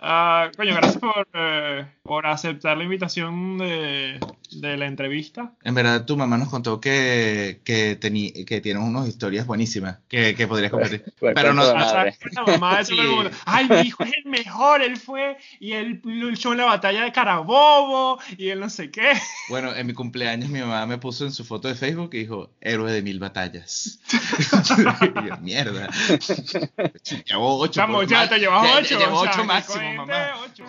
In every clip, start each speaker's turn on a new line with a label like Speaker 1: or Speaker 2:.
Speaker 1: Ah, coño, gracias por, eh, por aceptar la invitación de, de la entrevista.
Speaker 2: En verdad, tu mamá nos contó que, que, tení, que tienes unas historias buenísimas que, que podrías compartir.
Speaker 3: Pues,
Speaker 2: Pero no,
Speaker 3: madre.
Speaker 1: mamá
Speaker 2: Sí.
Speaker 1: Ay, mi hijo es el mejor, él fue y él luchó en la batalla de Carabobo y él no sé qué.
Speaker 2: Bueno, en mi cumpleaños mi mamá me puso en su foto de Facebook y dijo, héroe de mil batallas. Y yo, mierda. Llevo ocho.
Speaker 1: Chamo, ya te llevas ocho. Sea,
Speaker 2: ocho máximo, mamá.
Speaker 1: ocho.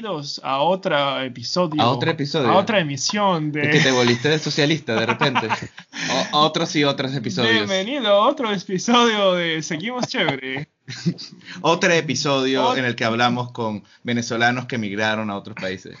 Speaker 1: Bienvenidos a otro episodio.
Speaker 2: A otro episodio.
Speaker 1: A otra emisión
Speaker 2: Es que te
Speaker 1: de.
Speaker 2: volviste de socialista de repente. O- otros y otros episodios.
Speaker 1: Bienvenido a otro episodio de Seguimos Chévere.
Speaker 2: Otro episodio en el que hablamos con venezolanos que emigraron a otros países.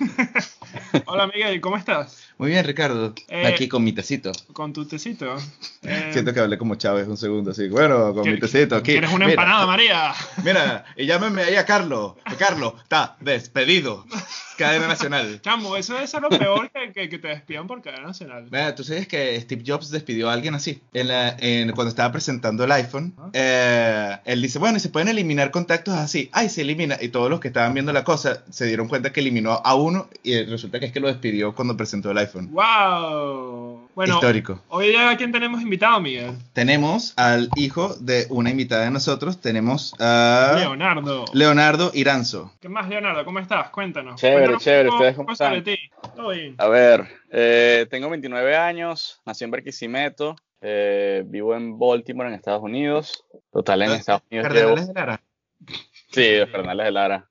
Speaker 1: Hola Miguel, ¿cómo estás?
Speaker 2: Muy bien, Ricardo.
Speaker 1: Eh,
Speaker 2: Aquí con mi tecito.
Speaker 1: Con tu tecito. Eh,
Speaker 2: Siento que hablé como Chávez un segundo así. Bueno, con mi
Speaker 1: ¿quieres-
Speaker 2: tecito aquí.
Speaker 1: ¿Quieres una
Speaker 2: Mira,
Speaker 1: empanada, María?
Speaker 2: Mira, y llámeme ahí a Carlos. Carlos está despedido. Cadena Nacional.
Speaker 1: Chamo, eso debe ser lo peor que, que, que te despidan por cadena nacional.
Speaker 2: Mira, ¿tú sabes que Steve Jobs despidió a alguien así? En la- en- cuando estaba presentando el iPhone, eh, él dice, bueno, y se pueden eliminar contactos así. Ay, se elimina. Y todos los que estaban viendo la cosa se dieron cuenta que eliminó a uno y resulta que es que lo despidió cuando presentó el iPhone.
Speaker 1: ¡Wow! Bueno,
Speaker 2: Histórico.
Speaker 1: hoy día, ¿a quién tenemos invitado, Miguel?
Speaker 2: Tenemos al hijo de una invitada de nosotros, tenemos a
Speaker 1: Leonardo.
Speaker 2: Leonardo Iranzo.
Speaker 1: ¿Qué más, Leonardo? ¿Cómo estás? Cuéntanos.
Speaker 3: Chévere, Chévere.
Speaker 1: poco
Speaker 3: ¿Ustedes cómo están?
Speaker 1: Todo bien.
Speaker 3: A ver, eh, tengo 29 años, nací en Barquisimeto, eh, vivo en Baltimore, en Estados Unidos. Total, en Estados Unidos llevo...
Speaker 2: Cardenales de Lara.
Speaker 3: Sí, los Cardenales de Lara.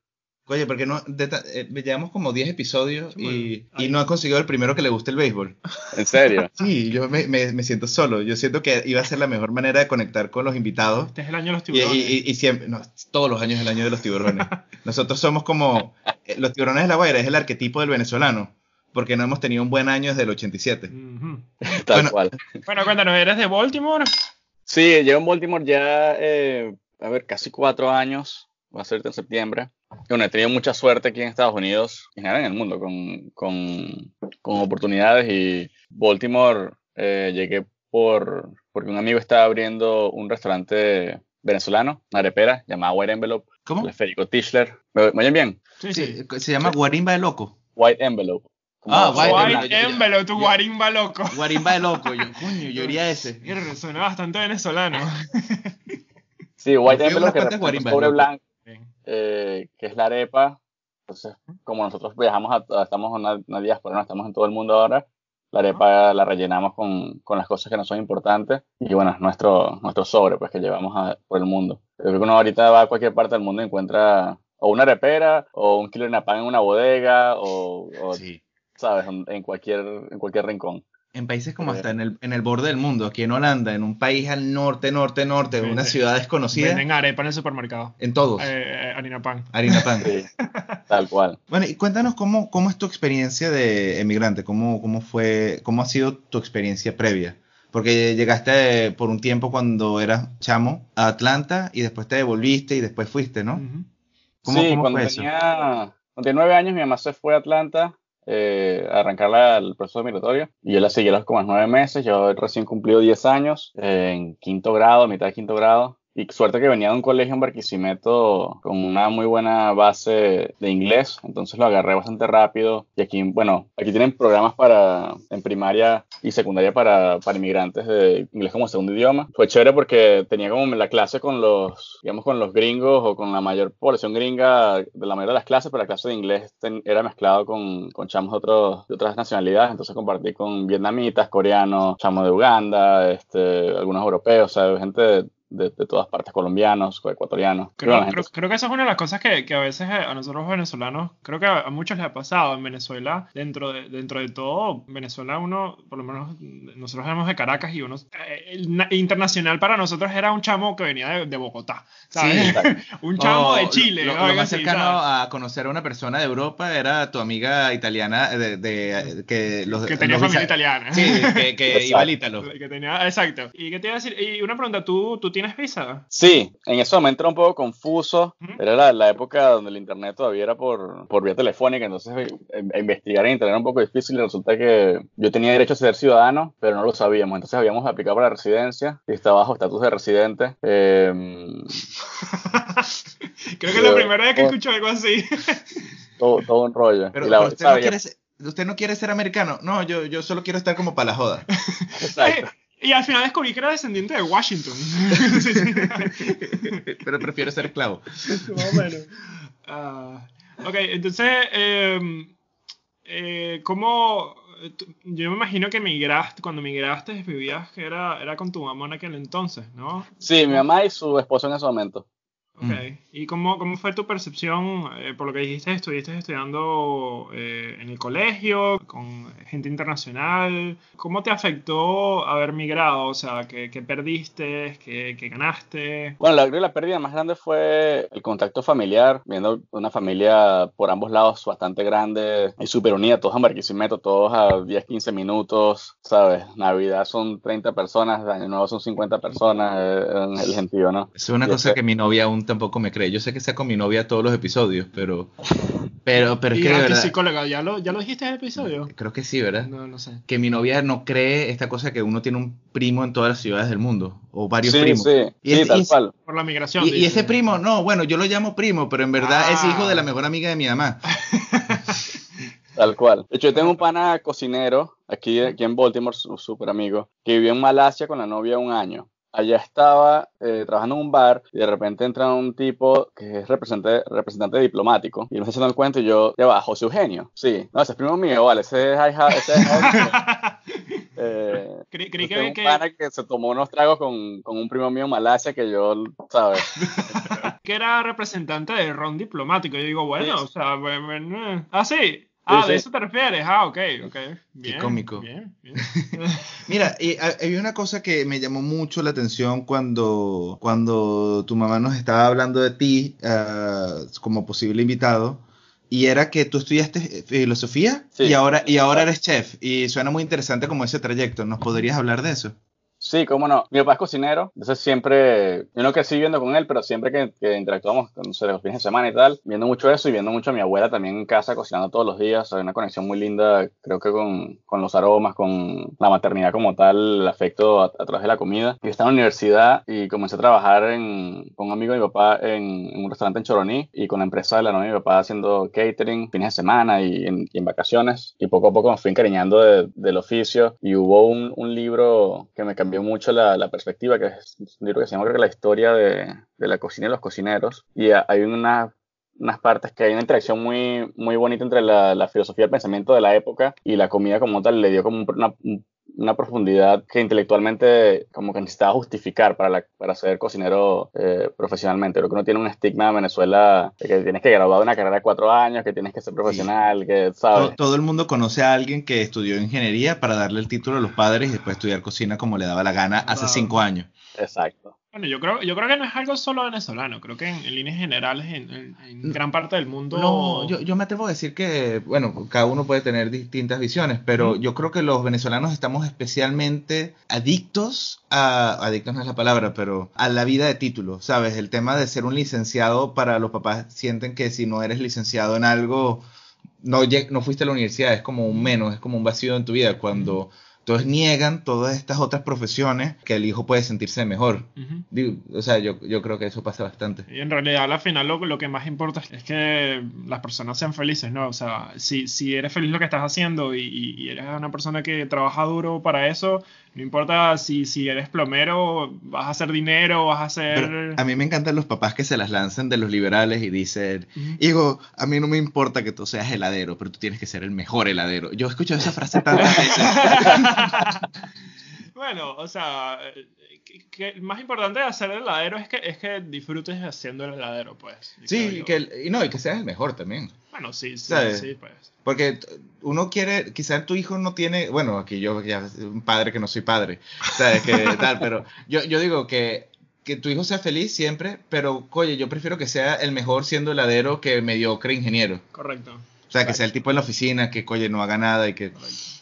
Speaker 2: Oye, porque no, eh, llevamos como 10 episodios y, no ha conseguido el primero que le guste el béisbol.
Speaker 3: ¿En serio?
Speaker 2: Sí, yo me, me- me siento solo. Yo siento que iba a ser la mejor manera de conectar con los invitados.
Speaker 1: Este es el año de los tiburones.
Speaker 2: y- y- y siempre, no, todos los años es el año de los tiburones. Nosotros somos como, eh, los tiburones de la Guaira es el arquetipo del venezolano, porque no hemos tenido un buen año desde el 87.
Speaker 1: Ujú.
Speaker 3: Tal
Speaker 2: Bueno.
Speaker 3: cual.
Speaker 1: Bueno, cuéntanos, ¿eres de Baltimore?
Speaker 3: Sí, llevo en Baltimore ya, eh, a ver, casi cuatro años. Va a ser en septiembre. Bueno, he tenido mucha suerte aquí en Estados Unidos, en general en el mundo, con, con, con oportunidades. Y Baltimore eh, llegué por, porque un amigo estaba abriendo un restaurante venezolano, una arepera, llamada White Envelope,
Speaker 2: ¿Cómo?
Speaker 3: el Federico Tischler. ¿Me, me oyen bien?
Speaker 1: Sí, sí.
Speaker 2: Se llama Guarimba de Loco.
Speaker 3: White Envelope.
Speaker 2: Ah, White Envelope.
Speaker 1: White Envelope, tu guarimba loco.
Speaker 2: Guarimba de Loco. Yo, coño, yo iría a ese.
Speaker 1: Mira, Suena bastante venezolano.
Speaker 3: Sí, White Envelope, que sobre blanco. Eh, que es la arepa. Entonces, como nosotros viajamos, a, estamos en una, una diáspora, no estamos en todo el mundo ahora, la arepa la rellenamos con, con las cosas que no son importantes y bueno, es nuestro, nuestro sobre pues que llevamos a- por el mundo. Yo creo que uno ahorita va a cualquier parte del mundo y encuentra o una arepera o un kilo de napán en una bodega o, o,
Speaker 2: Sí.
Speaker 3: sabes, en cualquier, en cualquier rincón.
Speaker 2: En países como
Speaker 3: Eh.
Speaker 2: hasta en el, en el borde del mundo, aquí en Holanda, en un país al norte, norte, norte, en una ciudad desconocida,
Speaker 1: Venden arepa en el supermercado.
Speaker 2: en todos,
Speaker 1: Eh, eh, harina pan.
Speaker 2: harina pan.
Speaker 3: Sí, tal cual.
Speaker 2: Bueno, y cuéntanos cómo, cómo es tu experiencia de emigrante, cómo, cómo fue, cómo ha sido tu experiencia previa. Porque llegaste por un tiempo cuando eras chamo a Atlanta y después te devolviste y después fuiste, ¿no? ¿Cómo,
Speaker 3: sí,
Speaker 2: cómo
Speaker 3: cuando
Speaker 2: fue eso?
Speaker 3: tenía, cuando tenía nueve años, mi mamá se fue a Atlanta eh, arrancar la- el proceso migratorio y yo la seguí a los como nueve meses. Yo recién cumplido 10 años, eh, en quinto grado, mitad de quinto grado. Y suerte que venía de un colegio en Barquisimeto con una muy buena base de inglés, entonces lo agarré bastante rápido. Y aquí, bueno, aquí tienen programas para en primaria y secundaria para, para inmigrantes de inglés como segundo idioma. Fue chévere porque tenía como la clase con los, digamos, con los gringos o con la mayor población gringa de la mayoría de las clases, pero la clase de inglés ten- era mezclado con, con chamos de, otros, de otras nacionalidades, entonces compartí con vietnamitas, coreanos, chamos de Uganda, este, algunos europeos, o sea, gente de- de todas partes, colombianos, ecuatorianos.
Speaker 1: Creo, creo, creo que esa es una de las cosas que, que a veces a nosotros los venezolanos, creo que a, muchos les ha pasado en Venezuela, dentro de, dentro de todo, Venezuela uno, por lo menos nosotros éramos de Caracas y uno, eh, el internacional para nosotros era un chamo que venía de, de Bogotá, ¿sabes?
Speaker 2: Sí.
Speaker 1: Un chamo
Speaker 2: O
Speaker 1: de
Speaker 2: lo-
Speaker 1: Chile.
Speaker 2: Lo, lo
Speaker 1: algo
Speaker 2: más
Speaker 1: así,
Speaker 2: cercano
Speaker 1: ¿sabes?
Speaker 2: a conocer a una persona de Europa era tu amiga italiana de, de- que los
Speaker 1: que tenía
Speaker 2: los
Speaker 1: familia italiana.
Speaker 2: Sí, que, que iba al ítalo.
Speaker 1: Que tenía, exacto. ¿Y qué te iba a decir? Y una pregunta, ¿tú, tú tienes visa?
Speaker 3: Sí, en ese momento era un poco confuso.
Speaker 1: Ujú.
Speaker 3: Era la, la época donde el internet todavía era por, por vía telefónica, entonces eh, eh, investigar en internet era un poco difícil y resulta que yo tenía derecho a ser ciudadano, pero no lo sabíamos. Entonces habíamos aplicado para la residencia y estaba bajo estatus de residente. Eh,
Speaker 1: Creo que es la primera vez que escucho algo así.
Speaker 3: todo, todo un rollo.
Speaker 2: Pero,
Speaker 3: Y la-
Speaker 2: pero usted, no quiere ser, usted no quiere ser americano. No, yo, yo solo quiero estar como para la joda.
Speaker 3: Exacto.
Speaker 1: Y al final descubrí que era descendiente de Washington. Sí, sí.
Speaker 2: pero prefiero ser esclavo.
Speaker 1: Más o menos. Ah, ok, entonces, eh, eh, ¿cómo? Yo me imagino que migraste, cuando migraste, vivías que era, era con tu mamá en aquel entonces, ¿no?
Speaker 3: Sí, mi mamá y su esposo en ese momento.
Speaker 1: Ok,
Speaker 2: Mm.
Speaker 1: ¿y cómo, cómo fue tu percepción? eh, por lo que dijiste, estuviste estudiando eh, en el colegio, con gente internacional. ¿Cómo te afectó haber migrado? O sea, ¿qué, qué perdiste? ¿Qué, qué ganaste?
Speaker 3: Bueno, la, la pérdida más grande fue el contacto familiar, viendo una familia por ambos lados bastante grande y súper unida, todos a Barquisimeto, todos a 10, 15 minutos, ¿sabes? Navidad son 30 personas, Año Nuevo son 50 personas, eh, en el sentido, ¿no?
Speaker 2: Es una
Speaker 3: Y
Speaker 2: cosa
Speaker 3: ese-
Speaker 2: que mi novia aún tampoco me cree. Yo sé que sea con mi novia todos los episodios, pero. Pero, pero es
Speaker 1: y
Speaker 2: que de verdad.
Speaker 1: sí, colega, ¿ya lo, ¿ya lo dijiste en el episodio?
Speaker 2: Creo que sí, ¿verdad?
Speaker 1: No, no sé.
Speaker 2: Que mi novia no cree esta cosa que uno tiene un primo en todas las ciudades del mundo. O varios
Speaker 3: Sí,
Speaker 2: primos.
Speaker 3: sí,
Speaker 2: Y
Speaker 3: sí,
Speaker 2: es-
Speaker 3: tal
Speaker 2: y es-
Speaker 3: cual.
Speaker 1: Por la migración.
Speaker 2: Y, ese primo, no, bueno, yo lo llamo primo, pero en verdad es
Speaker 1: Ah.
Speaker 2: hijo de la mejor amiga de mi mamá.
Speaker 3: Tal cual. De hecho, yo tengo un pana cocinero aquí, aquí en Baltimore, su- súper amigo, que vivió en Malasia con la novia un año. Allá estaba eh, trabajando en un bar y de repente entra un tipo que es representante, representante diplomático y me está echando el cuento y yo, ya va, José Eugenio. Sí, no, ese es primo mío, vale, ese es ese es eh,
Speaker 1: Creí, que,
Speaker 3: un pana que se tomó unos tragos con, con un primo mío en Malasia que yo, ¿sabes?
Speaker 1: que era representante de ron diplomático. Yo digo, bueno, o sea, bueno, ah, sí. Ah, de eso te refieres. Ah, ok, ok. Bien,
Speaker 2: cómico.
Speaker 1: Bien, bien.
Speaker 2: Mira, y ha- había una cosa que me llamó mucho la atención cuando, cuando tu mamá nos estaba hablando de ti ah, como posible invitado. Y era que tú estudiaste filosofía
Speaker 3: Sí.
Speaker 2: y, ahora, y ahora eres chef. Y suena muy interesante como ese trayecto. ¿Nos podrías hablar de eso?
Speaker 3: Sí, cómo no. Mi papá es cocinero, entonces siempre, yo no crecí viviendo con él, pero siempre que, que interactuamos no sé, los fines de semana y tal, viendo mucho eso y viendo mucho a mi abuela también en casa cocinando todos los días, hay una conexión muy linda, creo que con, con los aromas, con la maternidad como tal, el afecto a, a través de la comida. Y estaba en la universidad y comencé a trabajar en, con un amigo de mi papá en, en un restaurante en Choroní y con la empresa de la novia de mi papá haciendo catering fines de semana y en, y en vacaciones. Y poco a poco me fui encariñando de- del oficio y hubo un, un libro que me cambió mucho la, perspectiva, que es un libro que se llama que La historia de, de la cocina y los cocineros. Y hay una unas partes que hay una interacción muy, muy bonita entre la, la filosofía del pensamiento de la época y la comida como tal, le dio como un- una, una profundidad que intelectualmente como que necesitaba justificar para, la- para ser cocinero eh, profesionalmente. Creo que uno tiene un estigma en Venezuela de que tienes que graduar una carrera de cuatro años, que tienes que ser profesional, que,
Speaker 2: Todo,
Speaker 3: ¿sabes?
Speaker 2: todo el mundo conoce a alguien que estudió ingeniería para darle el título a los padres y después estudiar cocina como le daba la gana hace
Speaker 1: Wow.
Speaker 2: cinco años.
Speaker 3: Exacto.
Speaker 1: Bueno, yo creo, yo creo que no es algo solo venezolano. Creo que en, en líneas generales, en, en- en gran parte del mundo.
Speaker 2: No, yo, yo me atrevo a decir que, bueno, cada uno puede tener distintas visiones, pero yo creo que los venezolanos estamos especialmente adictos a, adictos no es la palabra, pero a la vida de título, ¿sabes? El tema de ser un licenciado para los papás sienten que si no eres licenciado en algo, no, no fuiste a la universidad, es como un menos, es como un vacío en tu vida, cuando todos niegan todas estas otras profesiones que el hijo puede sentirse mejor.
Speaker 1: Ujú.
Speaker 2: Digo, o sea, yo, yo creo que eso pasa bastante.
Speaker 1: Y en realidad, al final, lo, lo que más importa es que las personas sean felices, ¿no? O sea, si, si eres feliz lo que estás haciendo y- y eres una persona que trabaja duro para eso, no importa si, si eres plomero, vas a hacer dinero, vas a hacer...
Speaker 2: Pero a mí me encantan los papás que se las lanzan de los liberales y dicen, hijo, a mí no me importa que tú seas heladero, pero tú tienes que ser el mejor heladero. Yo he escuchado esa frase tantas veces.
Speaker 1: Bueno, o sea, eh, que, que más importante de hacer el heladero es que, es que disfrutes haciendo el heladero, pues.
Speaker 2: Sí,
Speaker 1: yo.
Speaker 2: que el- y no, y que seas el mejor también.
Speaker 1: Bueno, sí, sí,
Speaker 2: ¿Sabes?
Speaker 1: sí, pues.
Speaker 2: Porque uno quiere, quizás tu hijo no tiene, bueno, aquí yo ya soy un padre que no soy padre, ¿sabes? Que tal, pero yo, yo digo que, que tu hijo sea feliz siempre, pero, oye, yo prefiero que sea el mejor siendo heladero que mediocre ingeniero.
Speaker 1: Correcto.
Speaker 2: O sea, que sea el tipo de la oficina que, oye, no haga nada y que...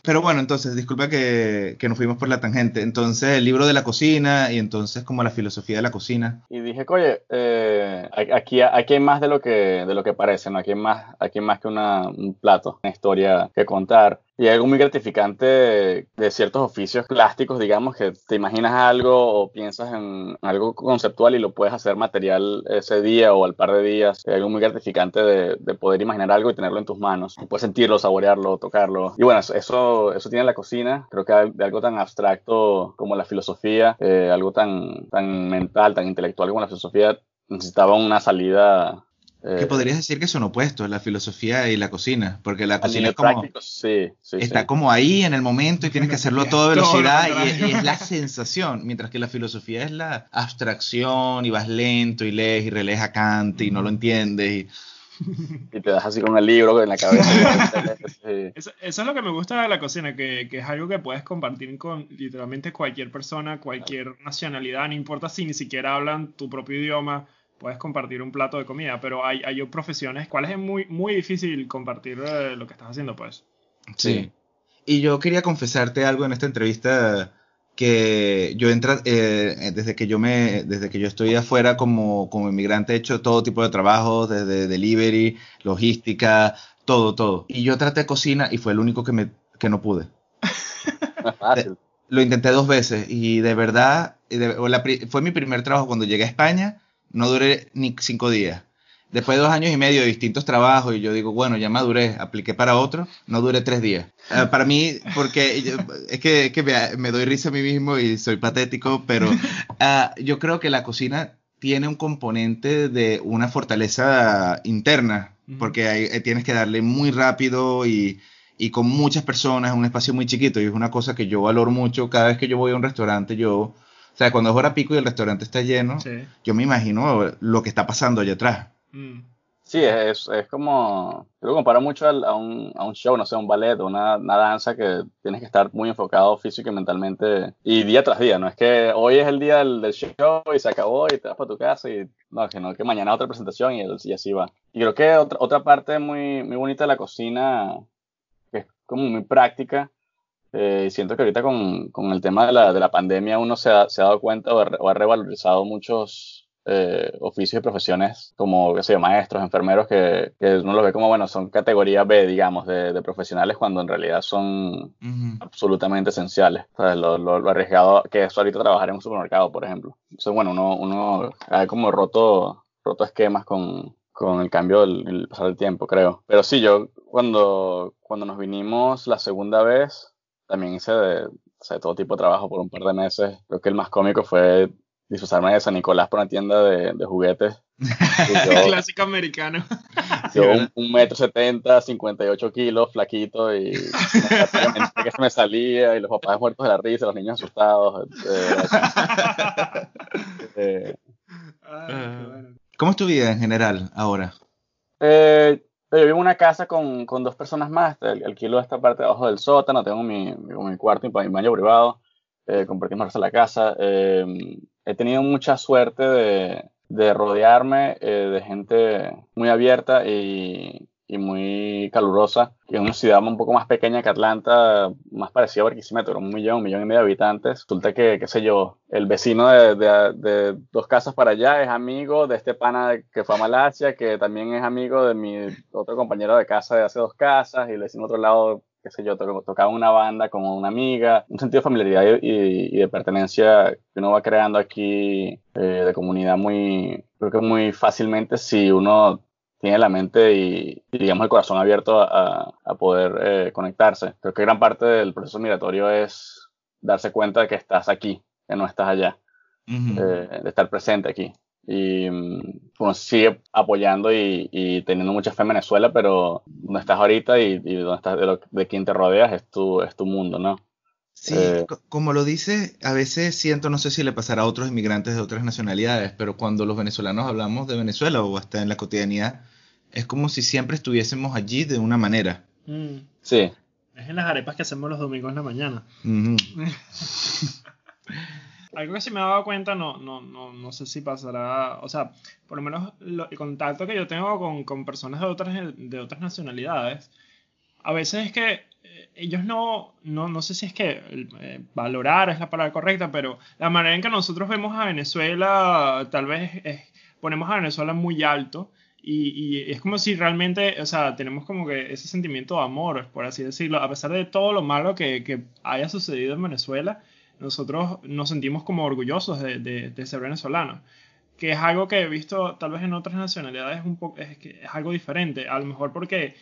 Speaker 2: Pero bueno, entonces, disculpa que, que, nos fuimos por la tangente. Entonces, el libro de la cocina y entonces como la filosofía de la cocina.
Speaker 3: Y dije, oye, eh, aquí, aquí hay más de lo que, de lo que parece, ¿no? Aquí hay más, aquí hay más que una, un plato, una historia que contar. Y algo muy gratificante de, ciertos oficios plásticos, digamos, que te imaginas algo o piensas en algo conceptual y lo puedes hacer material ese día o al par de días. Hay algo muy gratificante de, de poder imaginar algo y tenerlo en tus manos. Y puedes sentirlo, saborearlo, tocarlo. Y bueno, eso, eso tiene la cocina. Creo que de algo tan abstracto como la filosofía, eh, algo tan, tan mental, tan intelectual como la filosofía, necesitaba una salida
Speaker 2: que eh, podrías decir que son opuestos, la filosofía y la cocina, porque la cocina es como,
Speaker 3: sí, sí,
Speaker 2: está como ahí en el momento y tienes que hacerlo a toda velocidad y, es la sensación, mientras que la filosofía es la abstracción y vas lento y lees y relees a Kant y no lo entiendes y...
Speaker 3: y te das así con el libro en la cabeza.
Speaker 1: eso, eso, es lo que me gusta de la cocina, que, que, es algo que puedes compartir con literalmente cualquier persona, cualquier nacionalidad, no importa si ni siquiera hablan tu propio idioma puedes compartir un plato de comida, pero hay, hay profesiones cuales es muy, muy difícil compartir eh, lo que estás haciendo, pues.
Speaker 2: Sí. Y yo quería confesarte algo en esta entrevista que yo entra, eh, desde que yo me, desde que yo estoy afuera como, como inmigrante he hecho todo tipo de trabajo, desde delivery, logística, todo, todo. Y yo traté cocina y fue el único que me, que no pude. Lo intenté dos veces y de verdad, fue mi primer trabajo cuando llegué a España no duré ni cinco días. Después de dos años y medio de distintos trabajos, y yo digo, bueno, ya maduré, apliqué para otro, no duré tres días. Eh, para mí, porque es que, me, doy risa a mí mismo y soy patético, pero ah, yo creo que la cocina tiene un componente de una fortaleza interna, porque eh, tienes que darle muy rápido y, y con muchas personas en un espacio muy chiquito, y es una cosa que yo valoro mucho. Cada vez que yo voy a un restaurante, yo o sea, cuando es hora pico y el restaurante está lleno, yo me imagino lo que está pasando allá atrás.
Speaker 3: Mm. Sí, es, es como, yo lo comparo mucho a, un, a un show, no sé, un ballet o una, una, danza que tienes que estar muy enfocado físico y mentalmente y día tras día, no es que hoy es el día del, del show y se acabó y te vas para tu casa y no, que no, que mañana otra presentación y, y así va. Y creo que otra, otra parte muy, muy bonita de la cocina, que es como muy práctica, eh, siento que ahorita con, con el tema de la, de la, pandemia uno se ha, se ha dado cuenta o, ha revalorizado muchos eh, oficios y profesiones como, qué sé yo, maestros, enfermeros, que, que, uno los ve como, bueno, son categoría B, digamos, de, de profesionales cuando en realidad son absolutamente esenciales. Lo, lo, arriesgado que es ahorita trabajar en un supermercado, por ejemplo. Entonces, bueno, uno, uno ha como roto, roto esquemas con, con el cambio del pasar del tiempo, creo. Pero sí, yo cuando, cuando nos vinimos la segunda vez, también hice de, todo tipo de trabajo por un par de meses. Creo que el más cómico fue disfrazarme de San Nicolás por una tienda de, de juguetes.
Speaker 1: Clásico americano.
Speaker 3: Yo un, metro setenta, 58 kilos, flaquito y que se me salía y los papás muertos de la risa, los niños asustados.
Speaker 2: Eh, eh. ¿Cómo es tu vida en general ahora?
Speaker 3: Eh, yo vivo en una casa con, con dos personas más, alquilo esta parte de abajo del sótano, tengo mi, mi, cuarto y mi baño privado, eh, compartimos la casa. Eh, he tenido mucha suerte de, de rodearme eh, de gente muy abierta y, y muy calurosa, que es una ciudad un poco más pequeña que Atlanta, más parecida a Barquisimeto, un millón, un millón y medio de habitantes. Resulta que, qué sé yo, el vecino de, de, de, dos casas para allá es amigo de este pana que fue a Malasia, que también es amigo de mi otro compañero de casa de hace dos casas, y el vecino otro lado qué sé yo, tocaba una banda con una amiga, un sentido de familiaridad y, y de pertenencia que uno va creando aquí eh, de comunidad muy, creo que muy fácilmente si uno tiene la mente y, digamos el corazón abierto a, a poder eh, conectarse. Creo que gran parte del proceso migratorio es darse cuenta de que estás aquí, que no estás allá, eh, de estar presente aquí. Y mm, uno sigue apoyando y, y, teniendo mucha fe en Venezuela, pero donde estás ahorita y, y donde estás de, lo, de quien te rodeas es tu, es tu mundo, ¿no?
Speaker 2: Sí, eh, como lo dice, a veces siento, no sé si le pasará a otros inmigrantes de otras nacionalidades, pero cuando los venezolanos hablamos de Venezuela o hasta en la cotidianidad, es como si siempre estuviésemos allí de una manera.
Speaker 3: Mm. Sí.
Speaker 1: Es en las arepas que hacemos los domingos en la mañana. algo que sí me he dado cuenta, no, no, no, no sé si pasará, o sea, por lo menos lo- el contacto que yo tengo con, con personas de otras, de otras nacionalidades, a veces es que ellos no, no, no sé si es que eh, valorar es la palabra correcta, pero la manera en que nosotros vemos a Venezuela, tal vez es- ponemos a Venezuela muy alto. Y, y es como si realmente, o sea, tenemos como que ese sentimiento de amor, por así decirlo, a pesar de todo lo malo que, que haya sucedido en Venezuela, nosotros nos sentimos como orgullosos de, de- ser venezolanos. Que es algo que he visto tal vez en otras nacionalidades un poco, es, es algo diferente. A lo mejor porque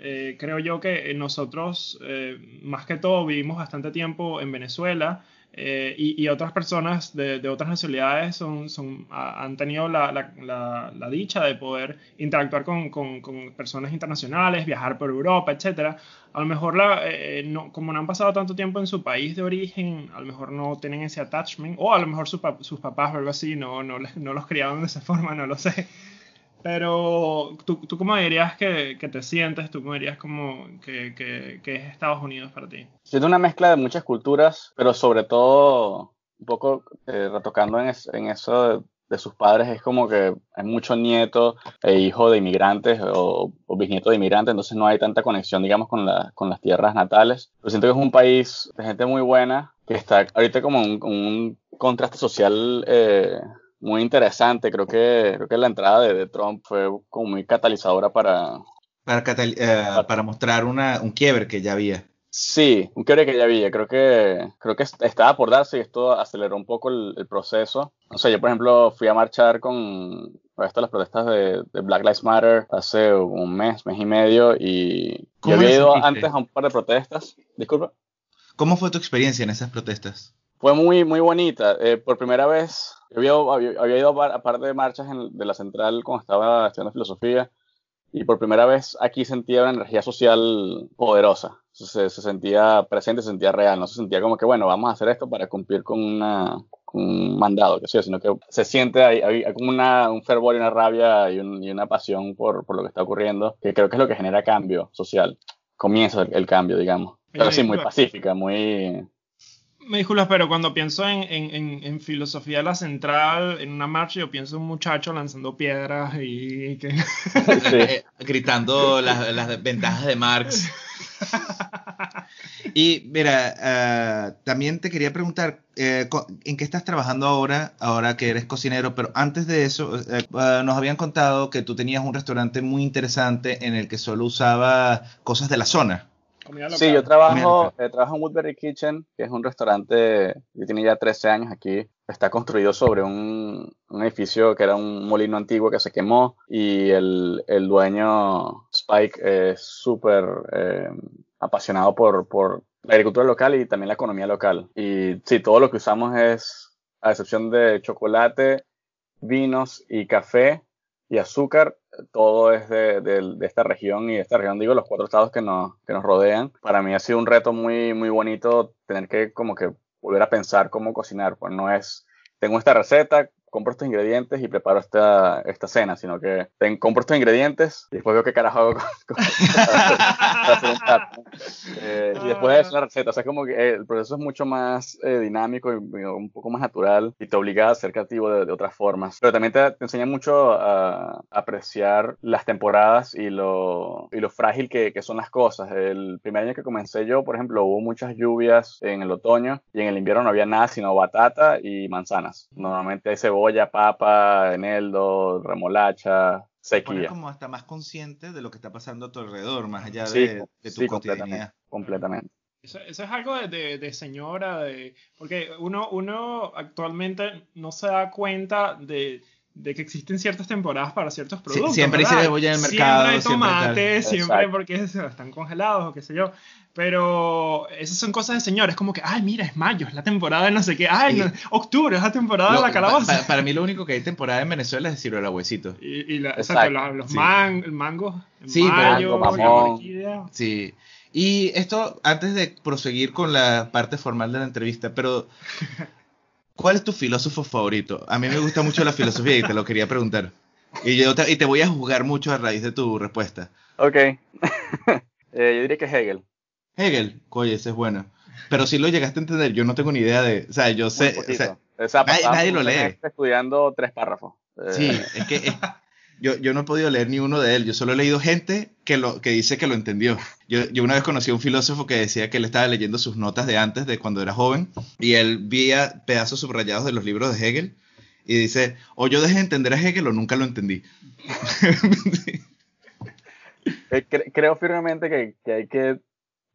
Speaker 1: eh, creo yo que nosotros, eh, más que todo, vivimos bastante tiempo en Venezuela eh, y, y otras personas de, de otras nacionalidades son, son, ha- han tenido la, la- la- la dicha de poder interactuar con, con- con personas internacionales, viajar por Europa, etc. A lo mejor, la, eh, no, como no han pasado tanto tiempo en su país de origen, a lo mejor no tienen ese attachment, o a lo mejor pa- sus papás o algo así no, no, no los criaron de esa forma, no lo sé. Pero ¿tú, tú cómo dirías que, que te sientes? ¿Tú cómo dirías como que, que, que es Estados Unidos para ti?
Speaker 3: Siento una mezcla de muchas culturas, pero sobre todo un poco eh, retocando en, es- en eso de, de sus padres, es como que hay mucho nieto e hijo de inmigrantes o, o bisnieto de inmigrantes, entonces no hay tanta conexión, digamos, con, la- con las tierras natales. Pero siento que es un país de gente muy buena, que está ahorita como un, un contraste social eh, muy interesante. Creo que, creo que la entrada de, de Trump fue como muy catalizadora para,
Speaker 2: Para, catal- eh, para mostrar una, un quiebre que ya había.
Speaker 3: Sí, un quiebre que ya había. Creo que, creo que est- estaba por darse y esto aceleró un poco el, el proceso. O sea, yo, por ejemplo, fui a marchar con esto, las protestas de, de Black Lives Matter hace un mes, mes y medio, y yo
Speaker 2: ¿Cómo
Speaker 3: había ido antes a un par de protestas. Disculpa.
Speaker 2: ¿Cómo fue tu experiencia en esas protestas?
Speaker 3: Fue muy, muy bonita. Eh, por primera vez, yo había, había, ido a par, de marchas en- de la central cuando estaba estudiando filosofía y por primera vez aquí sentía una energía social poderosa. Se, se sentía presente, se sentía real. No se sentía como que, bueno, vamos a hacer esto para cumplir con, una, con un mandado, que sea, sino que se siente hay, hay- como una, un fervor y una rabia y, un- y una pasión por, por lo que está ocurriendo, que creo que es lo que genera cambio social. Comienza el, el cambio, digamos. Pero sí, muy pacífica, muy...
Speaker 1: Me disculpas, pero cuando pienso en, en, en, en filosofía de la central, en una marcha, yo pienso en un muchacho lanzando piedras y que...
Speaker 2: Eh, Gritando las, las ventajas de Marx. Y mira, eh, también te quería preguntar, eh, ¿en qué estás trabajando ahora, ahora que eres cocinero? Pero antes de eso, eh, eh, nos habían contado que tú tenías un restaurante muy interesante en el que solo usaba cosas de la zona.
Speaker 1: Comida
Speaker 3: Sí, yo trabajo, eh, trabajo en Woodbury Kitchen, que es un restaurante que tiene ya 13 años aquí. Está construido sobre un, un edificio que era un molino antiguo que se quemó y el, el dueño, Spike, es súper eh, apasionado por, por la agricultura local y también la economía local. Y sí, todo lo que usamos es, a excepción de chocolate, vinos y café y azúcar, todo es de, de- esta región y de esta región, digo, los cuatro estados que nos, que nos rodean. Para mí ha sido un reto muy, muy bonito tener que como que volver a pensar cómo cocinar, pues no es, tengo esta receta, compro estos ingredientes y preparo esta, esta cena, sino que ten- compro estos ingredientes y después veo qué carajo hago con, con- para hacer un plato. Eh, y después de eso la receta, o sea, es como que eh, el proceso es mucho más eh, dinámico y, y un poco más natural y te obliga a ser creativo de, de otras formas. Pero también te, te enseña mucho a, apreciar las temporadas y lo, y lo frágil que, que son las cosas. El primer año que comencé yo, por ejemplo, hubo muchas lluvias en el otoño y en el invierno no había nada sino batata y manzanas. Normalmente hay cebolla, papa, eneldo, remolacha,
Speaker 2: Pones
Speaker 3: sequía.
Speaker 2: como hasta más consciente de lo que está pasando a tu alrededor, más allá
Speaker 3: Sí,
Speaker 2: de, de tu
Speaker 3: sí,
Speaker 2: cotidianidad.
Speaker 3: completamente. completamente.
Speaker 1: Eso, eso es algo de, de- de señora, de, porque uno, uno actualmente no se da cuenta de, de que existen ciertas temporadas para ciertos productos.
Speaker 2: siempre hay
Speaker 1: ¿verdad?
Speaker 2: cebolla en el mercado,
Speaker 1: Siempre hay
Speaker 2: siempre
Speaker 1: tomate, siempre
Speaker 3: Exacto.
Speaker 1: porque es- están congelados o qué sé yo. Pero esas son cosas de señores, como que, ay, mira, es mayo, es la temporada de no sé qué, ay,
Speaker 2: Sí.
Speaker 1: no, octubre, es la temporada
Speaker 2: Lo-
Speaker 1: de la calabaza.
Speaker 2: pa- para mí lo único que hay temporada en Venezuela es ciruela huesito.
Speaker 1: Y, y la-
Speaker 3: Exacto.
Speaker 1: exacto, la- los
Speaker 2: Sí.
Speaker 1: man- el mango, en
Speaker 2: Sí, pero-
Speaker 1: mayo,
Speaker 3: Mango,
Speaker 1: la orquídea.
Speaker 2: Sí. Y esto, antes de proseguir con la parte formal de la entrevista, pero ¿cuál es tu filósofo favorito? A mí me gusta mucho la filosofía y te lo quería preguntar. Y, yo te, y te voy a juzgar mucho a raíz de tu respuesta.
Speaker 3: Ok. Eh, yo diría que Hegel.
Speaker 2: Hegel, oye, ese es bueno. Pero si lo llegaste a entender, yo no tengo ni idea de. O sea, yo sé. o sea,
Speaker 3: O sea,
Speaker 2: nadie- nadie lo lee.
Speaker 3: Estudiando tres párrafos. Eh,
Speaker 2: sí, es que es- yo, yo no he podido leer ni uno de él. Yo solo he leído gente que, lo, que dice que lo entendió. Yo, yo una vez conocí a un filósofo que decía que él estaba leyendo sus notas de antes, de cuando era joven, y él veía pedazos subrayados de los libros de Hegel. Y dice, o yo dejé de entender a Hegel o nunca lo entendí.
Speaker 3: eh, cre- creo firmemente que, que hay que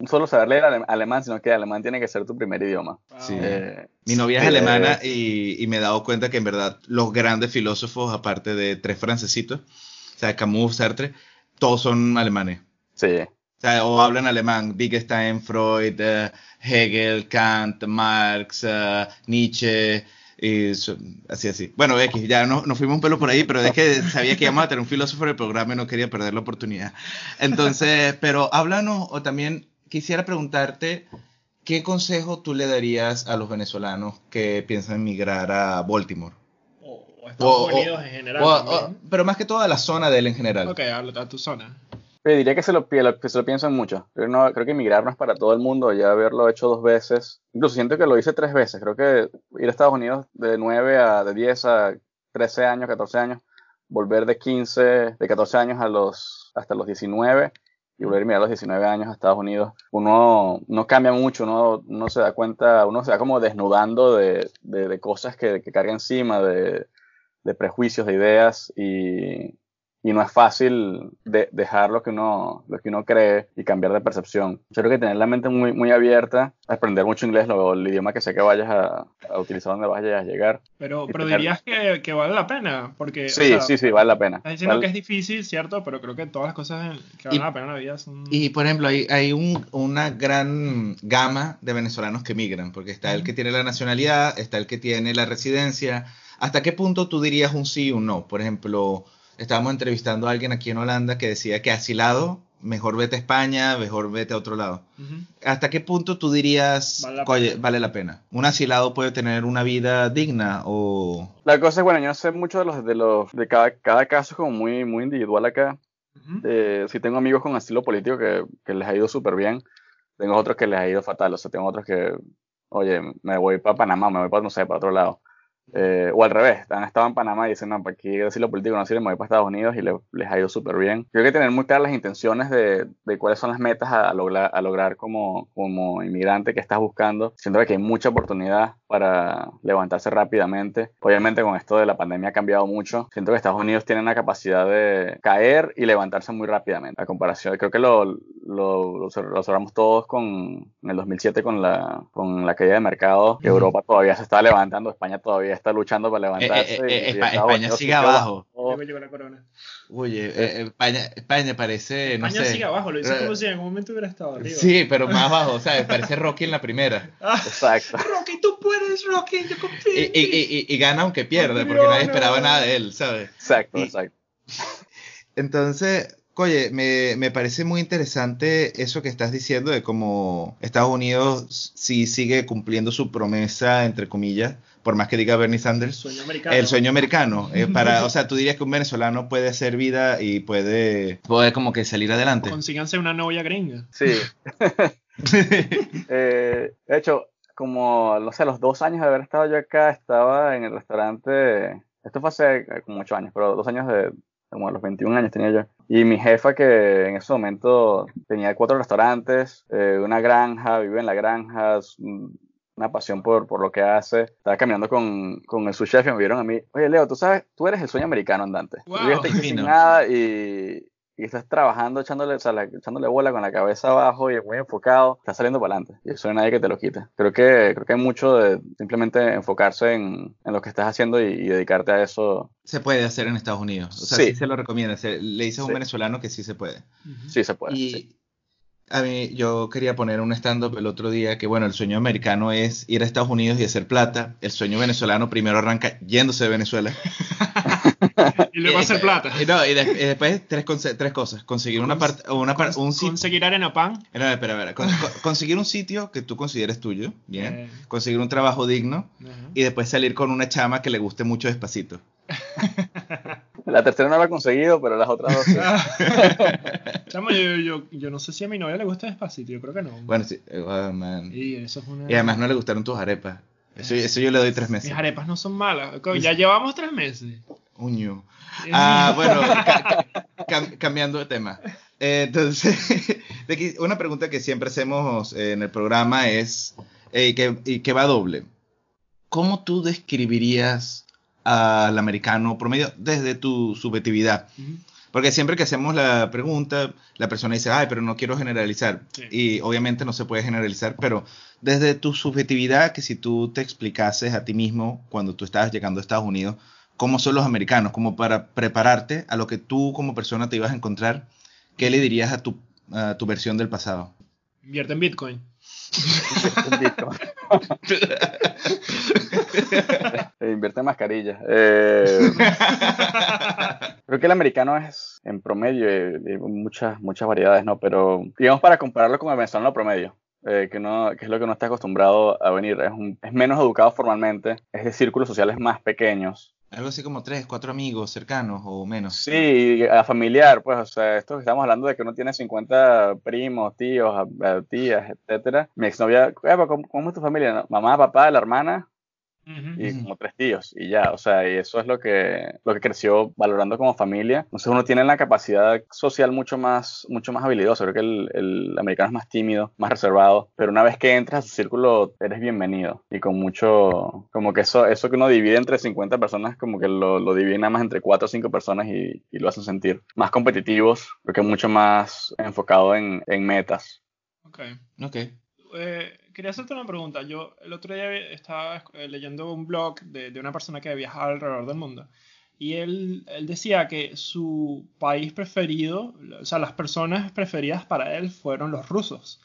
Speaker 3: solo saber leer ale- alemán, sino que alemán tiene que ser tu primer idioma.
Speaker 2: Sí.
Speaker 3: Eh,
Speaker 2: Mi novia es
Speaker 3: eh,
Speaker 2: alemana y, y me he dado cuenta que en verdad los grandes filósofos, aparte de tres francesitos, o sea, Camus, Sartre, todos son alemanes.
Speaker 3: Sí,
Speaker 2: O sea, o hablan alemán, Wittgenstein, Freud, eh, Hegel, Kant, Marx, eh, Nietzsche, y so- así, así. Bueno, X, ya no- nos fuimos un pelo por ahí, pero es que sabía que íbamos a tener un filósofo en el programa y no quería perder la oportunidad. Entonces, pero háblanos, o también quisiera preguntarte, ¿qué consejo tú le darías a los venezolanos que piensan emigrar a Baltimore?
Speaker 1: O, o Estados
Speaker 2: O- o-
Speaker 1: Unidos en general.
Speaker 2: O- o-
Speaker 1: también.
Speaker 2: pero más que todo a la zona de él en general.
Speaker 1: Ok, a, a tu zona.
Speaker 3: Pero diría que se lo, que se lo piensan mucho. Creo, no, creo que emigrar no es para todo el mundo, ya haberlo hecho dos veces. Incluso siento que lo hice tres veces. Creo que ir a Estados Unidos de 9 a de 10 a 13 años, 14 años, volver de 15, de 14 años a los, hasta los 19 y volver a los 19 años a Estados Unidos. Uno no cambia mucho, uno, uno se da cuenta, uno se va como desnudando de, de, de cosas que, que carga encima, de, de prejuicios, de ideas y, y no es fácil de- dejar lo que uno lo que uno cree y cambiar de percepción. Yo creo que tener la mente muy muy abierta, aprender mucho inglés, lo- el idioma que sea que vayas a, a utilizar donde vayas a llegar.
Speaker 1: Pero, pero
Speaker 3: tener-
Speaker 1: dirías que, que vale la pena. Porque, o
Speaker 3: Sí,
Speaker 1: sea,
Speaker 3: sí, sí, vale la pena.
Speaker 1: Estás diciendo
Speaker 3: Vale-
Speaker 1: que es difícil, ¿cierto? Pero creo que todas las cosas que valen
Speaker 2: Y-
Speaker 1: la pena en la vida son.
Speaker 2: Y por ejemplo, hay, hay un- una gran gama de venezolanos que migran, porque está el que tiene la nacionalidad, está el que tiene la residencia. ¿Hasta qué punto tú dirías un sí y un no? Por ejemplo, estábamos entrevistando a alguien aquí en Holanda que decía que asilado, mejor vete a España, mejor vete a otro lado. ¿Hasta qué punto tú dirías,
Speaker 1: Vale la
Speaker 2: vale la pena? ¿Un asilado puede tener una vida digna o...?
Speaker 3: La cosa es, bueno, yo no sé mucho de los de los de cada, cada caso es como muy muy individual acá.
Speaker 1: Ujú.
Speaker 3: Eh, sí tengo amigos con asilo político que, que les ha ido súper bien. Tengo otros que les ha ido fatal. O sea, tengo otros que, oye, me voy para Panamá, me voy para, no sé, para otro lado. Eh, o al revés, han estado en Panamá y dicen, no, para aquí asilo político no sirve, me voy para Estados Unidos y le- les ha ido súper bien. Creo que tener muy claras las intenciones de, de cuáles son las metas a, a lograr, a lograr como, como inmigrante que estás buscando. Siento que hay mucha oportunidad para levantarse rápidamente. Obviamente con esto de la pandemia ha cambiado mucho. Siento que Estados Unidos tiene una capacidad de caer y levantarse muy rápidamente. A comparación, creo que lo, lo, lo obser- lo observamos todos con, en el 2007 con la, con la caída de mercado. Europa todavía se está levantando, España todavía está luchando para
Speaker 2: Eh, eh,
Speaker 3: levantarse.
Speaker 2: eh,
Speaker 3: y- y
Speaker 2: Espa-
Speaker 3: Estados
Speaker 2: España
Speaker 3: Unidos
Speaker 2: sigue abajo.
Speaker 3: abajo.
Speaker 1: Llegó la corona.
Speaker 2: Oye, eh, España, España parece, no
Speaker 1: España
Speaker 2: sé...
Speaker 1: sigue abajo, lo hice
Speaker 2: Eh,
Speaker 1: como si en algún momento hubiera estado arriba.
Speaker 2: Sí, pero más abajo, ¿sabes? Parece Rocky en la primera.
Speaker 1: Ah,
Speaker 3: Exacto.
Speaker 1: Rocky, tú puedes, Rocky, yo confío.
Speaker 2: Y, y- y- y gana aunque pierde, porque nadie esperaba nada de él, ¿sabes?
Speaker 3: Exacto, exacto.
Speaker 2: Entonces, oye, me, me parece muy interesante eso que estás diciendo de cómo Estados Unidos sí sigue cumpliendo su promesa, entre comillas, por más que diga Bernie
Speaker 1: El
Speaker 2: Sanders,
Speaker 1: sueño americano.
Speaker 2: el sueño americano. eh, para, o sea, tú dirías que un venezolano puede hacer vida y puede, puede como que salir adelante.
Speaker 1: Consíganse una novia gringa.
Speaker 3: Sí. Eh, de hecho, como, no sé, a los dos años de haber estado yo acá, estaba en el restaurante, esto fue hace eh, como ocho años, pero dos años de, como a los 21 años tenía yo. Y mi jefa que en ese momento tenía cuatro restaurantes, eh, una granja, vive en la granja, una pasión por, por lo que hace. Estaba caminando con, con su chef y me vieron a mí, oye Leo, tú sabes, tú eres el sueño americano andante.
Speaker 1: Wow,
Speaker 3: tú llegaste sin nada y, y estás trabajando, echándole, o sea, la- echándole bola con la cabeza abajo y muy enfocado, estás saliendo para adelante. Y eso no hay nadie que te lo quite. Creo que, creo que hay mucho de simplemente enfocarse en, en lo que estás haciendo y, y dedicarte a eso.
Speaker 2: Se puede hacer en Estados Unidos. O sea,
Speaker 3: Sí.
Speaker 2: sí, se lo recomienda. Se- le dices a un
Speaker 3: Sí.
Speaker 2: venezolano que sí se puede.
Speaker 3: Sí, se puede.
Speaker 2: Y
Speaker 3: sí.
Speaker 2: a mí, yo quería poner un stand-up el otro día que, bueno, el sueño americano es ir a Estados Unidos y hacer plata. El sueño venezolano primero arranca yéndose de Venezuela.
Speaker 1: Y luego hacer plata.
Speaker 2: Y, no, y, de- y después tres, cosas. Conseguir una parte, una par- un sitio.
Speaker 1: Conseguir arena pan.
Speaker 2: No, espera, espera. Con- con- conseguir un sitio que tú consideres tuyo, bien.
Speaker 1: Eh,
Speaker 2: Conseguir un trabajo digno y después salir con una chama que le guste mucho despacito.
Speaker 3: La tercera no la he conseguido, pero las otras dos sí.
Speaker 1: Chamo, yo, yo, yo no sé si a mi novia le gusta Despacito, yo creo que no.
Speaker 2: Bueno, sí. eh, oh, man.
Speaker 1: Y eso es una...
Speaker 2: Y además no le gustaron tus arepas. Eso, eso yo le doy tres meses.
Speaker 1: Mis arepas no son malas. Ya llevamos tres meses.
Speaker 2: Uño. Ah, bueno, ca- ca- cam- cambiando de tema. Eh, entonces, una pregunta que siempre hacemos eh, en el programa es, eh, y que, y que va doble. ¿Cómo tú describirías al americano promedio desde tu subjetividad? Porque siempre que hacemos la pregunta, la persona dice, ay, pero no quiero generalizar.
Speaker 1: Sí.
Speaker 2: Y obviamente no se puede generalizar, pero desde tu subjetividad, que si tú te explicases a ti mismo cuando tú estabas llegando a Estados Unidos, cómo son los americanos, como para prepararte a lo que tú como persona te ibas a encontrar, ¿qué le dirías a tu, a tu versión del pasado?
Speaker 1: Invierte en Bitcoin.
Speaker 3: Un Bitcoin. Eh, Invierte en mascarillas. Eh, creo que el americano es en promedio, eh, hay muchas, muchas variedades, ¿no? Pero digamos para compararlo con el venezolano promedio. eh, que, no, que es lo que no está acostumbrado a venir. Es, un- es menos educado formalmente, es de círculos sociales más pequeños.
Speaker 2: Algo así como tres, cuatro amigos cercanos o menos.
Speaker 3: Sí, a familiar, pues, o sea, esto estamos hablando de que uno tiene 50 primos, tíos, tías, etcétera. Mi exnovia, "Epa, ¿cómo, ¿cómo es tu familia? Mamá, papá, la hermana
Speaker 1: Ujú.
Speaker 3: y como tres tíos y ya, o sea, y eso es lo que, lo que creció valorando como familia. Entonces uno tiene la capacidad social mucho más, mucho más habilidosa. Creo que el, el americano es más tímido, más reservado, pero una vez que entras a su círculo eres bienvenido y con mucho, como que eso, eso que uno divide entre 50 personas, como que lo, lo divide nada más entre 4 o 5 personas y, y lo hacen sentir más competitivos, porque mucho más enfocado en, en metas.
Speaker 1: Ok.
Speaker 2: Ok.
Speaker 1: Eh, quería hacerte una pregunta. Yo el otro día estaba eh, leyendo un blog de, una persona que viajaba alrededor del mundo. Y él, él decía que su país preferido, o sea, las personas preferidas para él fueron los rusos.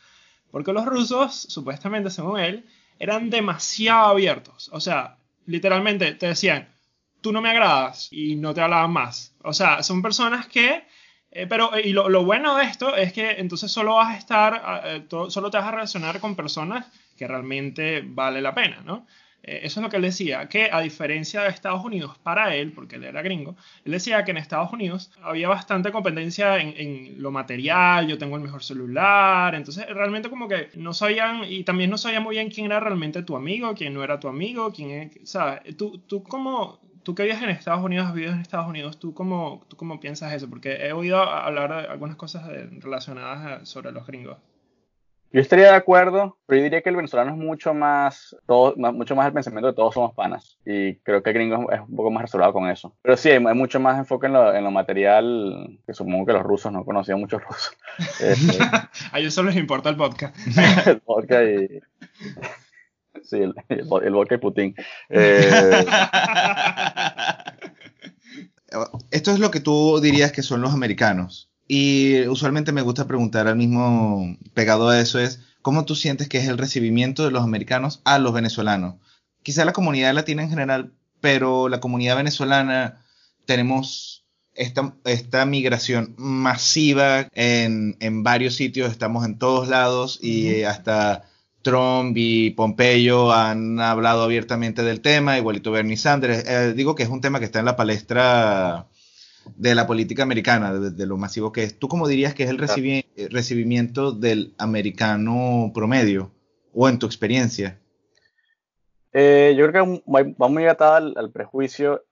Speaker 1: Porque los rusos, supuestamente según él, eran demasiado abiertos. O sea, literalmente te decían, tú no me agradas y no te hablaban más. O sea, son personas que... eh, pero, eh, y lo, lo bueno de esto es que entonces solo vas a estar, eh, solo te vas a relacionar con personas que realmente vale la pena, ¿no? Eso es lo que él decía, que a diferencia de Estados Unidos, para él, porque él era gringo, él decía que en Estados Unidos había bastante competencia en, en lo material, yo tengo el mejor celular, entonces realmente como que no sabían, y también no sabía muy bien quién era realmente tu amigo, quién no era tu amigo, quién es, ¿sabes? Tú, tú como, tú que vives en Estados Unidos, has vivido en Estados Unidos, ¿tú cómo, tú cómo piensas eso? Porque he oído hablar de algunas cosas relacionadas a- sobre los gringos.
Speaker 3: Yo estaría de acuerdo, pero yo diría que el venezolano es mucho más, todo, mucho más el pensamiento de todos somos panas. Y creo que el gringo es un poco más reservado con eso. Pero sí, hay, mucho más enfoque en lo, en lo material, que supongo que los rusos no conocían muchos rusos. Este,
Speaker 1: A ellos solo les importa el podcast.
Speaker 3: el vodka y... Sí, el, el, el vodka y Putin. Eh,
Speaker 2: Esto es lo que tú dirías que son los americanos. Y usualmente me gusta preguntar al mismo pegado a eso es, ¿cómo tú sientes que es el recibimiento de los americanos a los venezolanos? Quizá la comunidad latina en general, pero la comunidad venezolana tenemos esta, esta migración masiva en, en varios sitios, estamos en todos lados y hasta Trump y Pompeyo han hablado abiertamente del tema, igualito Bernie Sanders. Eh, digo que es un tema que está en la palestra de la política americana, de, lo masivo que es. ¿Tú cómo dirías que es el eh, recibimiento del americano promedio? O en tu experiencia.
Speaker 3: Eh, yo creo que va muy atada al, prejuicio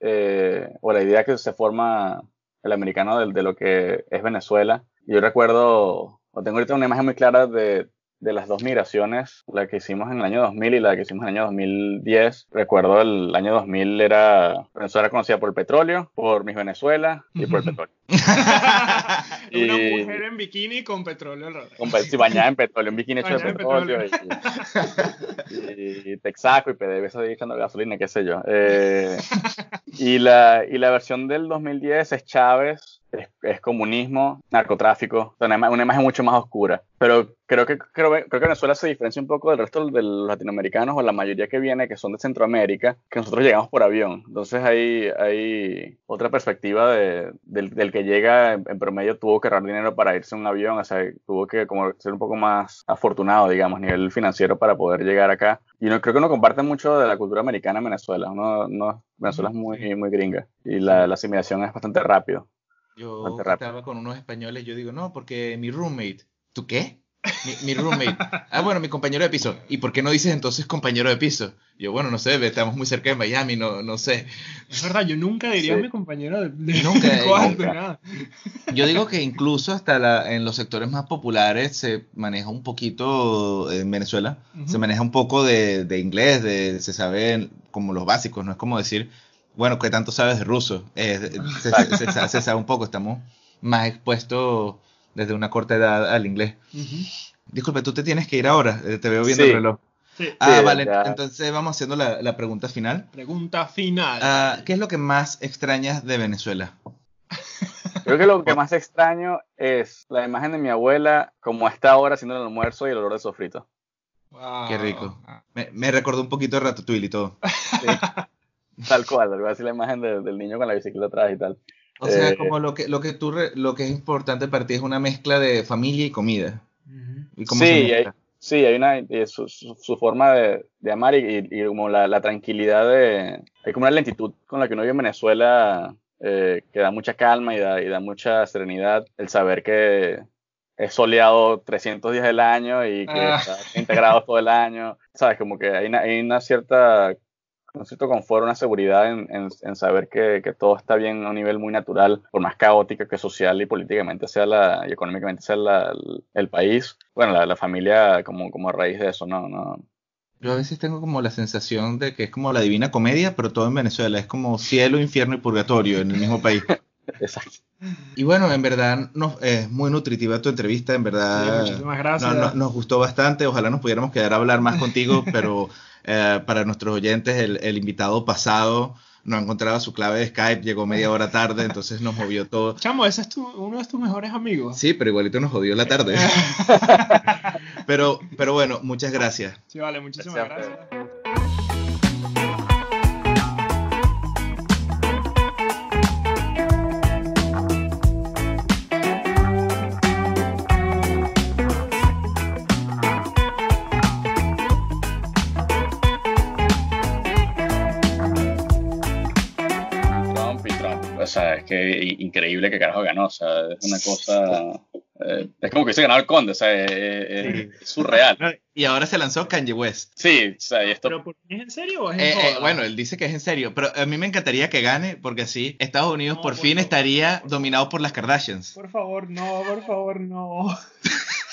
Speaker 3: o la idea que se forma el americano de, de lo que es Venezuela. Yo recuerdo, o tengo ahorita una imagen muy clara de, de las dos migraciones, la que hicimos en el año 2000 y la que hicimos en el año 2010. Recuerdo el año 2000 era, Venezuela era conocida por el petróleo, por Miss Venezuela y por el petróleo.
Speaker 1: Una mujer en bikini con petróleo.
Speaker 3: Con, sí, bañada en petróleo, un bikini hecho de
Speaker 1: en
Speaker 3: petróleo y, y Texaco y PDVSA echando gasolina, qué sé yo. Eh, y, la, y la versión del 2010 es Chávez, es, es comunismo, narcotráfico, o sea, una, ima- una imagen mucho más oscura. Pero creo que, creo, creo que Venezuela se diferencia un poco del resto de los latinoamericanos o la mayoría que viene, que son de Centroamérica, que nosotros llegamos por avión. Entonces hay, hay otra perspectiva de- del, del que llega en, en promedio tuvo que ahorrar dinero para irse en un avión, o sea, tuvo que como ser un poco más afortunado, digamos, a nivel financiero para poder llegar acá. Y no, creo que uno comparte mucho de la cultura americana en Venezuela. Uno, no, Venezuela es muy, muy gringa y la, la asimilación es bastante rápido.
Speaker 2: Yo estaba con unos españoles, yo digo, no, porque mi roommate. ¿Tú qué? Mi, mi roommate. Ah, bueno, mi compañero de piso. ¿Y por qué no dices entonces compañero de piso? Yo, bueno, no sé, estamos muy cerca de Miami, no, no sé.
Speaker 1: Es verdad, yo nunca diría
Speaker 3: Sí.
Speaker 1: mi compañero de, de
Speaker 2: Nunca,
Speaker 1: de cuarto,
Speaker 3: nunca.
Speaker 1: nada.
Speaker 2: Yo digo que incluso hasta la- en los sectores más populares se maneja un poquito, en Venezuela,
Speaker 1: Ujú.
Speaker 2: se maneja un poco de, de inglés, de, se sabe como los básicos, no es como decir, bueno, ¿qué tanto sabes de ruso? Eh, se, se- se se sabe un poco, estamos más expuestos desde una corta edad al inglés.
Speaker 1: Ujú.
Speaker 2: Disculpe, tú te tienes que ir ahora, eh, te veo viendo
Speaker 3: Sí.
Speaker 2: el reloj.
Speaker 1: Sí.
Speaker 2: Ah,
Speaker 3: Sí,
Speaker 2: vale,
Speaker 3: ya.
Speaker 2: entonces vamos haciendo la, la pregunta final.
Speaker 1: Pregunta final.
Speaker 2: Ah, ¿Qué es lo que más extrañas de Venezuela?
Speaker 3: Creo que lo que más extraño es la imagen de mi abuela como a esta hora haciendo el almuerzo y el olor de sofrito.
Speaker 1: Wow.
Speaker 2: Qué rico. Me, me recordó un poquito de Ratatouille y todo.
Speaker 3: Sí. Tal cual, algo así la imagen de- del niño con la bicicleta atrás y tal.
Speaker 2: O sea,
Speaker 3: Eh,
Speaker 2: como lo que, lo que tú re- lo que es importante para ti es una mezcla de familia y comida.
Speaker 1: Ujú.
Speaker 2: ¿Y cómo
Speaker 3: Sí, hay-? Sí, hay una su, su- su forma de, de amar y, y- y como la, la tranquilidad de hay como una lentitud con la que uno vive en Venezuela eh, que da mucha calma y da, y da mucha serenidad el saber que es soleado 300 días del año y que
Speaker 1: Ah.
Speaker 3: está 30 grados todo el año, sabes, como que hay una, hay una cierta un cierto confort, una seguridad en, en- en saber que, que todo está bien a un nivel muy natural, por más caótica que social y políticamente sea la, y económicamente sea la- el, país. Bueno, la, la familia como, como raíz de eso, no, no.
Speaker 2: Yo a veces tengo como la sensación de que es como la divina comedia, pero todo en Venezuela. Es como cielo, infierno y purgatorio en el mismo país.
Speaker 3: Exacto.
Speaker 2: Y bueno, en verdad nos, es muy nutritiva tu entrevista, en
Speaker 1: Sí,
Speaker 2: verdad.
Speaker 1: muchísimas gracias.
Speaker 2: No, no, nos gustó bastante, ojalá nos pudiéramos quedar a hablar más contigo, pero eh, para nuestros oyentes, el, el invitado pasado no encontraba su clave de Skype, llegó media hora tarde, entonces nos movió todo.
Speaker 1: Chamo, ese es tu- uno de tus mejores amigos.
Speaker 2: Sí, pero igualito nos jodió la tarde. pero, pero bueno, muchas gracias.
Speaker 1: Sí, vale, muchísimas
Speaker 3: Gracias
Speaker 1: gracias.
Speaker 3: Que increíble que carajo ganó. O sea, es una cosa. eh, es como que se ganó el conde. O sea, es, es- es surreal.
Speaker 2: Y ahora se lanzó Kanye West.
Speaker 3: Sí, o sea, y esto.
Speaker 1: ¿Pero por- ¿es en serio o es en
Speaker 2: Eh, eh, bueno, él dice que es en serio, pero a mí me encantaría que gane porque así Estados Unidos
Speaker 1: No,
Speaker 2: por
Speaker 1: por
Speaker 2: fin
Speaker 1: favor.
Speaker 2: estaría dominado por las Kardashians.
Speaker 1: Por favor, no, por favor, no.